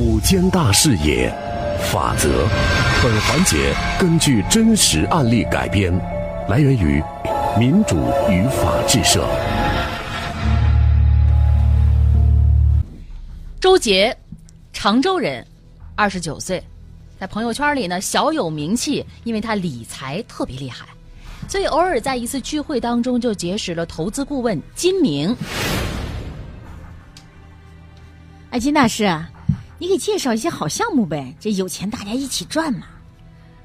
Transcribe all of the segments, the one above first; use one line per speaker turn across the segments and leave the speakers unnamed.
五间大视野，法则。本环节根据真实案例改编，来源于民主与法制社。
周杰，常州人，二十九岁，在朋友圈里呢小有名气，因为他理财特别厉害，所以偶尔在一次聚会当中就结识了投资顾问金明。
哎，金大师，你给介绍一些好项目呗？这有钱大家一起赚嘛。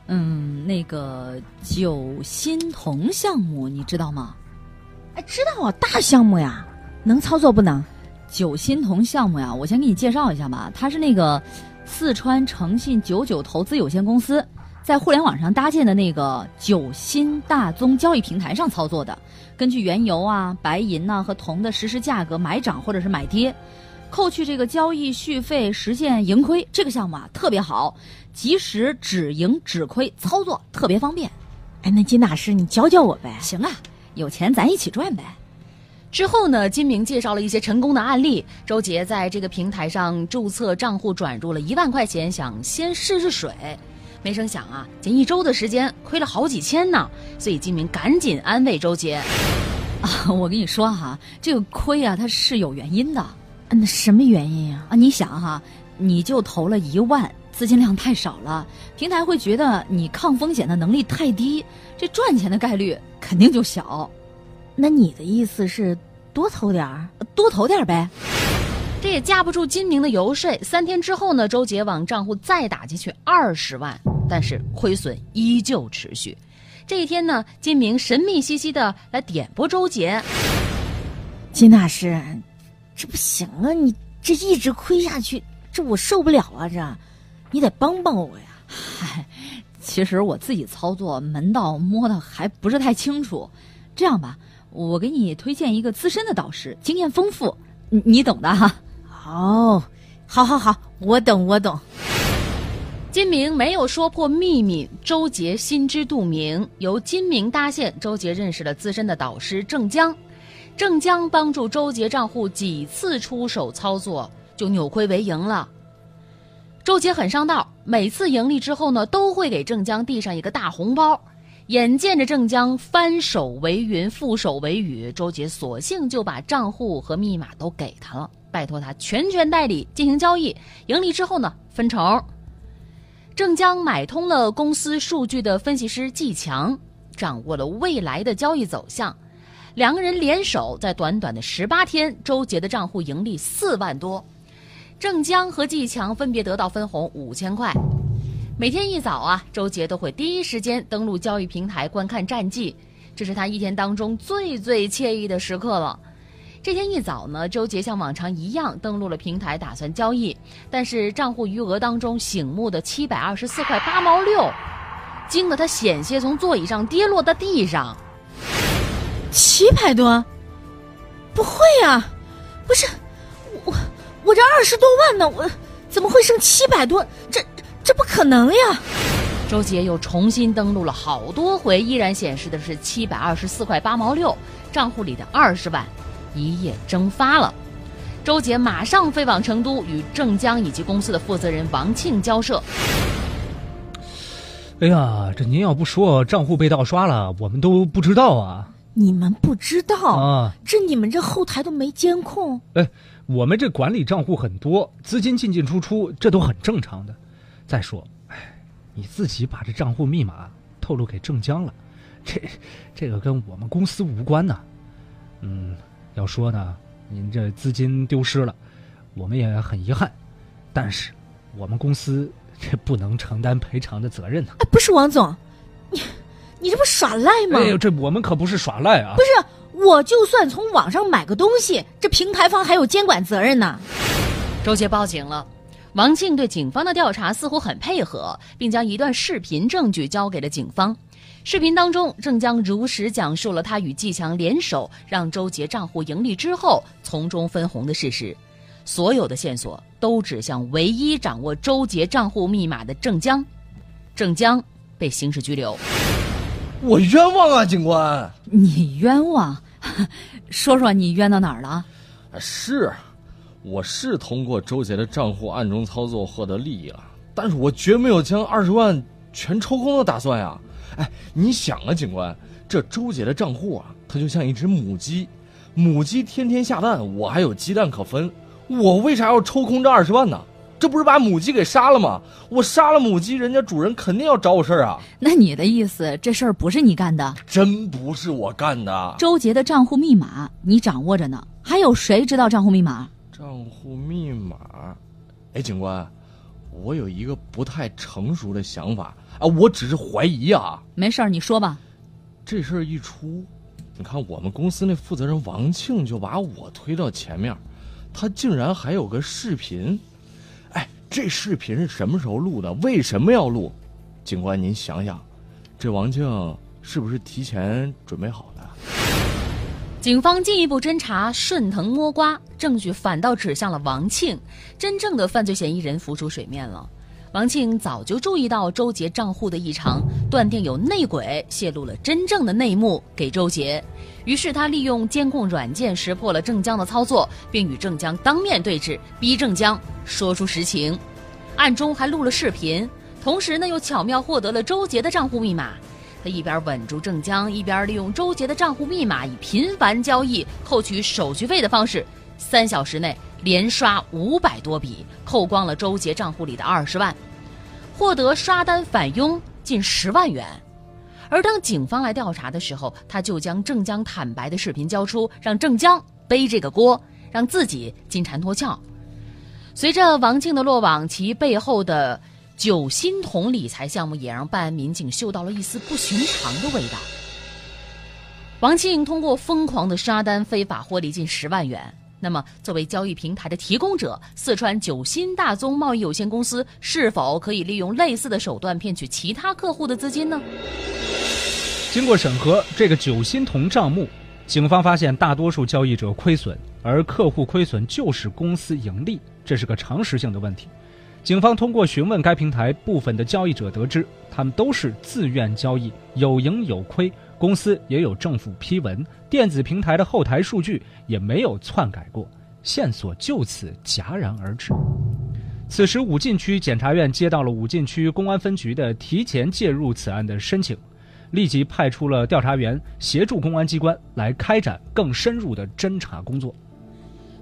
嗯，那个九新铜项目你知道吗？
哎，知道啊，大项目呀，能操作不能？
九新铜项目呀，我先给你介绍一下吧。它是那个四川诚信九九投资有限公司在互联网上搭建的那个九新大宗交易平台上操作的，根据原油啊、白银呐和铜的实时价格买涨或者是买跌，扣去这个交易续费，实现盈亏。这个项目啊特别好，及时止盈止亏，操作特别方便。
哎，那金大师你教教我呗？
行啊，有钱咱一起赚呗。
之后呢，金明介绍了一些成功的案例。周杰在这个平台上注册账户，转入了一万块钱，想先试试水。没成想啊，仅一周的时间亏了好几千呢。所以金明赶紧安慰周杰：“
啊，我跟你说哈，这个亏啊，它是有原因的。
那什么原因呀？
啊，你想哈，你就投了一万，资金量太少了，平台会觉得你抗风险的能力太低，这赚钱的概率肯定就小。”
那你的意思是多投点儿，
多投点儿呗？
这也架不住金明的游说。三天之后呢，周杰往账户再打进去二十万，但是亏损依旧持续。这一天呢，金明神秘兮兮的来点拨周杰：“
金大师，这不行啊！你这一直亏下去，这我受不了啊！这，你得帮帮我呀！”
嗨，其实我自己操作门道摸的还不是太清楚。这样吧。我给你推荐一个资深的导师，经验丰富，你你懂的哈。
哦，好，好，好，我懂，我懂。
金明没有说破秘密，周杰心知肚明。由金明搭线，周杰认识了资深的导师郑江，郑江帮助周杰账户几次出手操作，就扭亏为盈了。周杰很上道，每次盈利之后呢，都会给郑江递上一个大红包。眼见着郑江翻手为云，覆手为雨，周杰索性就把账户和密码都给他了，拜托他全权代理进行交易，盈利之后呢分成。郑江买通了公司数据的分析师季强，掌握了未来的交易走向，两个人联手，在短短的十八天，周杰的账户盈利四万多，郑江和季强分别得到分红五千块。每天一早啊，周杰都会第一时间登录交易平台观看战绩，这是他一天当中最最惬意的时刻了。这天一早呢，周杰像往常一样登录了平台，打算交易，但是账户余额当中醒目的七百二十四块八毛六，惊得他险些从座椅上跌落到地上。
七百多？不会呀，不是我，我这二十多万呢，我怎么会剩七百多？这。这不可能呀！
周杰又重新登录了好多回，依然显示的是七百二十四块八毛六，账户里的二十万一夜蒸发了。周杰马上飞往成都，与郑江以及公司的负责人王庆交涉。
哎呀，这您要不说账户被盗刷了，我们都不知道啊！
你们不知道
啊？
这你们这后台都没监控？
哎，我们这管理账户很多，资金进进出出，这都很正常的。再说，哎，你自己把这账户密码透露给郑江了，这这个跟我们公司无关呐。嗯，要说呢，您这资金丢失了，我们也很遗憾，但是我们公司这不能承担赔偿的责任呢。
哎，不是王总，你你这不耍赖吗？
哎呦，这我们可不是耍赖啊！
不是，我就算从网上买个东西，这平台方还有监管责任呢。
周杰报警了。王庆对警方的调查似乎很配合，并将一段视频证据交给了警方。视频当中，郑江如实讲述了他与季强联手让周杰账户盈利之后从中分红的事实。所有的线索都指向唯一掌握周杰账户密码的郑江。郑江被刑事拘留。
我冤枉啊，警官！
你冤枉？说说你冤到哪儿了？
是。我是通过周杰的账户暗中操作获得利益了，但是我绝没有将二十万全抽空的打算呀！哎，你想啊，警官，这周杰的账户啊，它就像一只母鸡，母鸡天天下蛋，我还有鸡蛋可分，我为啥要抽空这二十万呢？这不是把母鸡给杀了吗？我杀了母鸡，人家主人肯定要找我事儿啊！
那你的意思，这事儿不是你干的？
真不是我干的。
周杰的账户密码你掌握着呢，还有谁知道账户密码？
账户密码？哎，警官，我有一个不太成熟的想法啊，我只是怀疑啊。
没事儿，你说吧。
这事儿一出，你看我们公司那负责人王庆就把我推到前面，他竟然还有个视频。这视频是什么时候录的？为什么要录？警官，您想想，这王庆是不是提前准备好的？
警方进一步侦查，顺藤摸瓜，证据反倒指向了王庆，真正的犯罪嫌疑人浮出水面了。王庆早就注意到周杰账户的异常，断定有内鬼泄露了真正的内幕给周杰。于是他利用监控软件识破了郑江的操作，并与郑江当面对质，逼郑江说出实情，暗中还录了视频。同时呢，又巧妙获得了周杰的账户密码。他一边稳住郑江，一边利用周杰的账户密码，以频繁交易扣取手续费的方式，三小时内连刷五百多笔，扣光了周杰账户里的二十万，获得刷单返佣近十万元。而当警方来调查的时候，他就将郑江坦白的视频交出，让郑江背这个锅，让自己金蝉脱壳。随着王庆的落网，其背后的九鑫铜理财项目也让办案民警嗅到了一丝不寻常的味道。王庆通过疯狂的刷单，非法获利近十万元。那么，作为交易平台的提供者，四川九鑫大宗贸易有限公司是否可以利用类似的手段骗取其他客户的资金呢？
经过审核，这个九鑫铜账目，警方发现大多数交易者亏损，而客户亏损就是公司盈利，这是个常识性的问题。警方通过询问该平台部分的交易者，得知他们都是自愿交易，有盈有亏，公司也有政府批文，电子平台的后台数据也没有篡改过，线索就此戛然而止。此时，武进区检察院接到了武进区公安分局的提前介入此案的申请。立即派出了调查员协助公安机关来开展更深入的侦查工作。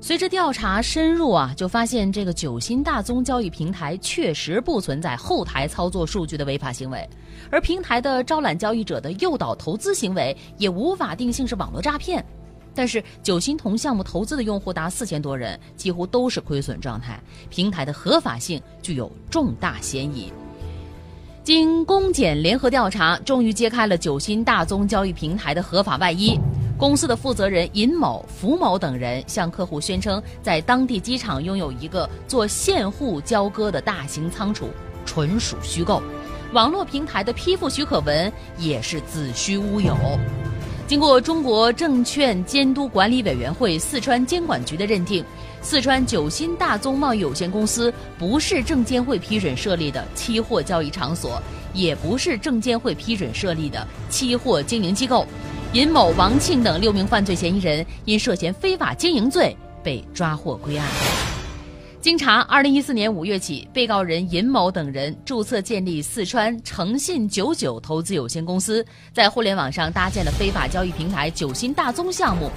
随着调查深入啊，就发现这个九鑫大宗交易平台确实不存在后台操作数据的违法行为，而平台的招揽交易者的诱导投资行为也无法定性是网络诈骗。但是九鑫同项目投资的用户达四千多人，几乎都是亏损状态，平台的合法性具有重大嫌疑。经公检联合调查，终于揭开了九鑫大宗交易平台的合法外衣。公司的负责人尹某、符某等人向客户宣称，在当地机场拥有一个做现货交割的大型仓储，纯属虚构。网络平台的批复许可文也是子虚乌有。经过中国证券监督管理委员会四川监管局的认定。四川九鑫大宗贸易有限公司不是证监会批准设立的期货交易场所，也不是证监会批准设立的期货经营机构。尹某、王庆等六名犯罪嫌疑人因涉嫌非法经营罪被抓获归案。经查，二零一四年五月起，被告人尹某等人注册建立四川诚信九九投资有限公司，在互联网上搭建了非法交易平台九鑫大宗项目。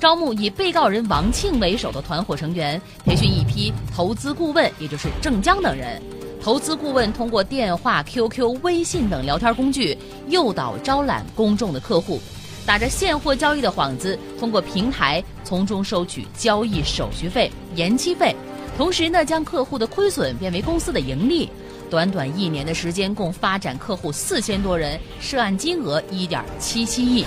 招募以被告人王庆为首的团伙成员，培训一批投资顾问，也就是郑江等人。投资顾问通过电话、QQ、微信等聊天工具，诱导招揽公众的客户，打着现货交易的幌子，通过平台从中收取交易手续费、延期费，同时呢，将客户的亏损变为公司的盈利。短短一年的时间，共发展客户四千多人，涉案金额一点七七亿。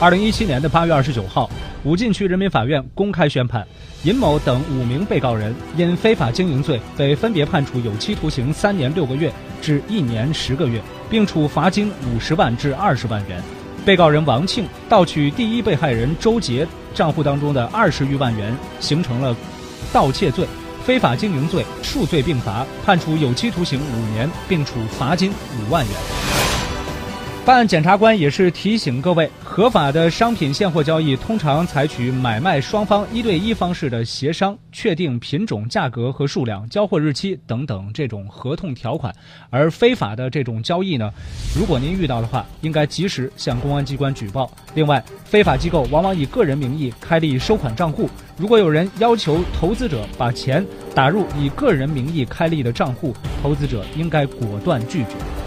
二零一七年的八月二十九号。武进区人民法院公开宣判，尹某等五名被告人因非法经营罪被分别判处有期徒刑三年六个月至一年十个月，并处罚金五十万至二十万元。被告人王庆盗取第一被害人周杰账户当中的二十余万元，形成了盗窃罪、非法经营罪数罪并罚，判处有期徒刑五年，并处罚金五万元。办案检察官也是提醒各位，合法的商品现货交易通常采取买卖双方一对一方式的协商，确定品种、价格和数量、交货日期等等这种合同条款。而非法的这种交易呢，如果您遇到的话，应该及时向公安机关举报。另外，非法机构往往以个人名义开立收款账户，如果有人要求投资者把钱打入以个人名义开立的账户，投资者应该果断拒绝。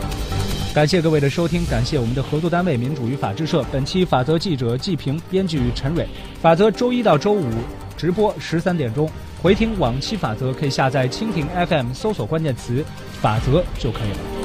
感谢各位的收听，感谢我们的合作单位民主与法制社。本期法则记者季平，编剧陈蕊。法则周一到周五直播十三点钟，回听往期法则可以下载蜻蜓 FM 搜索关键词“法则”就可以了。